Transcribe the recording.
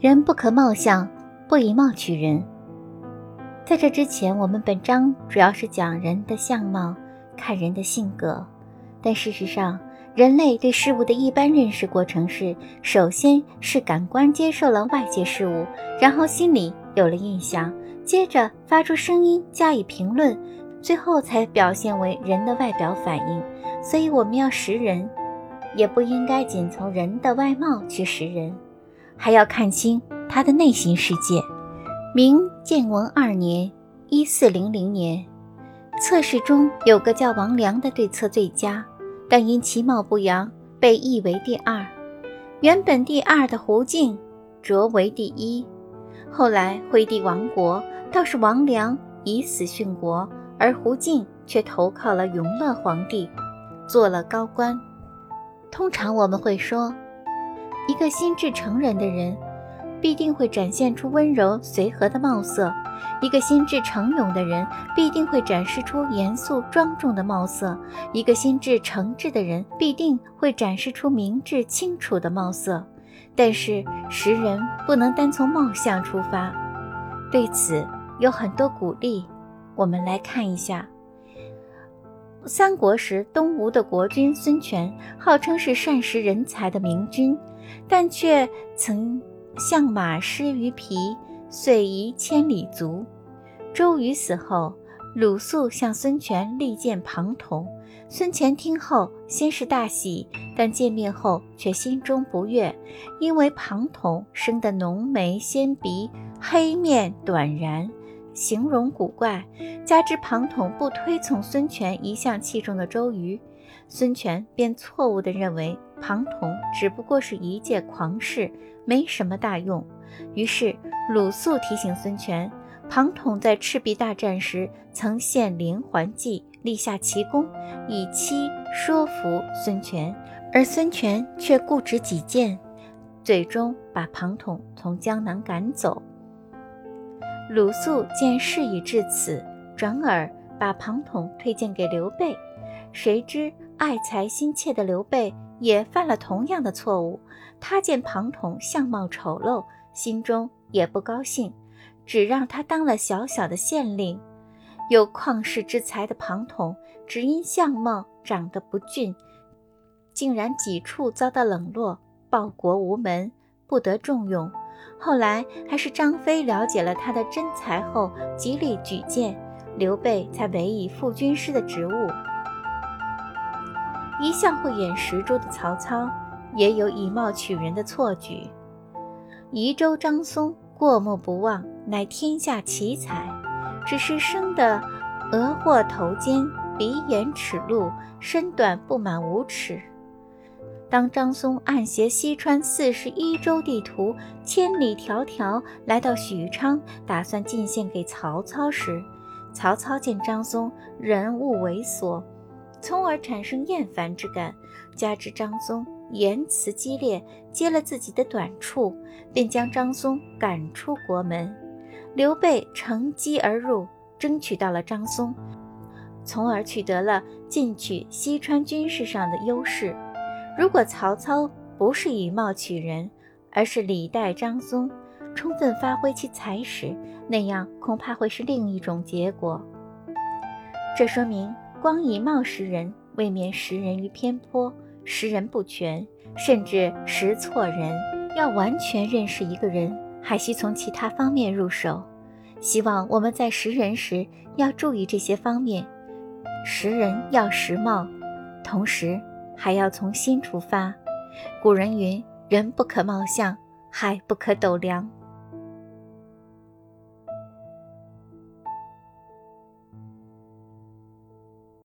人不可貌相，不以貌取人。在这之前，我们本章主要是讲人的相貌，看人的性格。但事实上，人类对事物的一般认识过程是：首先是感官接受了外界事物，然后心里有了印象，接着发出声音加以评论，最后才表现为人的外表反应。所以，我们要识人。也不应该仅从人的外貌去识人，还要看清他的内心世界。明建文二年（一四零零年），测试中有个叫王良的对策最佳，但因其貌不扬，被译为第二。原本第二的胡敬擢为第一。后来惠帝亡国，倒是王良以死殉国，而胡敬却投靠了永乐皇帝，做了高官。通常我们会说，一个心智成人的人，必定会展现出温柔随和的貌色；一个心智成勇的人，必定会展示出严肃庄重的貌色；一个心智诚挚的人，必定会展示出明智清楚的貌色。但是，识人不能单从貌相出发，对此有很多鼓励。我们来看一下。三国时，东吴的国君孙权号称是善识人才的明君，但却曾向马失于皮，遂遗千里足。周瑜死后，鲁肃向孙权力荐庞统，孙权听后先是大喜，但见面后却心中不悦，因为庞统生得浓眉纤鼻，黑面短髯。形容古怪，加之庞统不推崇孙权一向器重的周瑜，孙权便错误地认为庞统只不过是一介狂士，没什么大用。于是鲁肃提醒孙权，庞统在赤壁大战时曾献连环计，立下奇功，以期说服孙权，而孙权却固执己见，最终把庞统从江南赶走。鲁肃见事已至此，转而把庞统推荐给刘备。谁知爱才心切的刘备也犯了同样的错误。他见庞统相貌丑陋，心中也不高兴，只让他当了小小的县令。有旷世之才的庞统，只因相貌长得不俊，竟然几处遭到冷落，报国无门，不得重用。后来还是张飞了解了他的真才后，极力举荐，刘备才委以副军师的职务。一向慧眼识珠的曹操，也有以貌取人的错举。宜州张松过目不忘，乃天下奇才，只是生得额或头尖，鼻眼齿露，身短不满五尺。当张松暗携西川四十一州地图，千里迢迢来到许昌，打算进献给曹操时，曹操见张松人物猥琐，从而产生厌烦之感。加之张松言辞激烈，揭了自己的短处，便将张松赶出国门。刘备乘机而入，争取到了张松，从而取得了进取西川军事上的优势。如果曹操不是以貌取人，而是礼待张松，充分发挥其才识，那样恐怕会是另一种结果。这说明，光以貌识人，未免识人于偏颇，识人不全，甚至识错人。要完全认识一个人，还需从其他方面入手。希望我们在识人时要注意这些方面，识人要识貌，同时。还要从心出发。古人云：“人不可貌相，海不可斗量。”